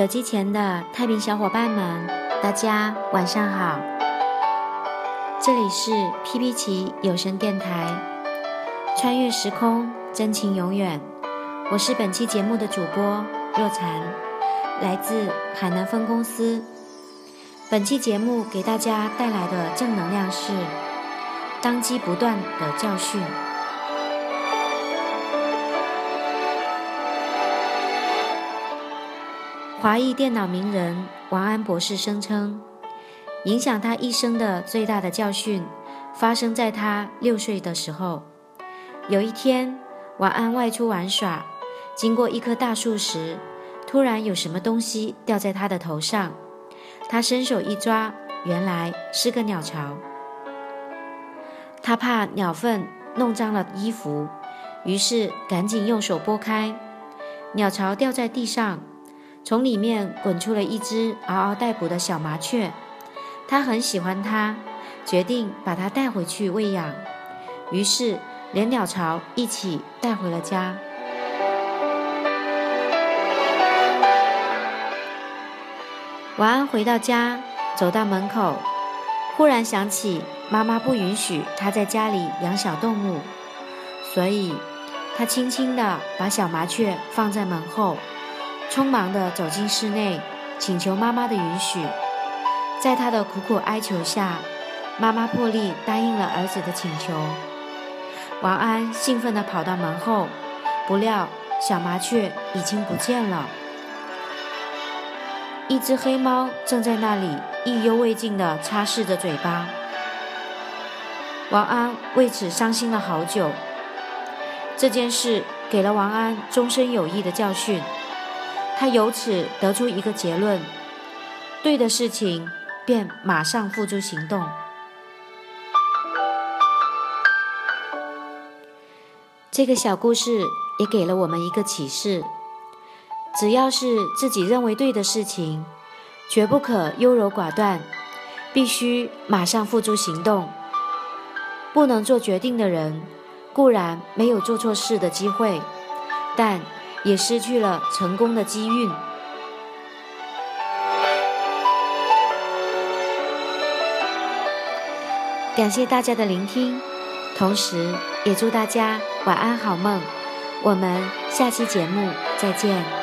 手机前的太平小伙伴们，大家晚上好！这里是 P P 奇有声电台，穿越时空，真情永远。我是本期节目的主播若禅，来自海南分公司。本期节目给大家带来的正能量是：当机不断的教训。华裔电脑名人王安博士声称，影响他一生的最大的教训发生在他六岁的时候。有一天，王安外出玩耍，经过一棵大树时，突然有什么东西掉在他的头上。他伸手一抓，原来是个鸟巢。他怕鸟粪弄脏了衣服，于是赶紧用手拨开，鸟巢掉在地上。从里面滚出了一只嗷嗷待哺的小麻雀，他很喜欢它，决定把它带回去喂养，于是连鸟巢一起带回了家。晚安，回到家，走到门口，忽然想起妈妈不允许他在家里养小动物，所以他轻轻地把小麻雀放在门后。匆忙地走进室内，请求妈妈的允许。在他的苦苦哀求下，妈妈破例答应了儿子的请求。王安兴奋地跑到门后，不料小麻雀已经不见了。一只黑猫正在那里意犹未尽地擦拭着嘴巴。王安为此伤心了好久。这件事给了王安终身有益的教训。他由此得出一个结论：对的事情便马上付诸行动。这个小故事也给了我们一个启示：只要是自己认为对的事情，绝不可优柔寡断，必须马上付诸行动。不能做决定的人，固然没有做错事的机会，但。也失去了成功的机运。感谢大家的聆听，同时也祝大家晚安好梦。我们下期节目再见。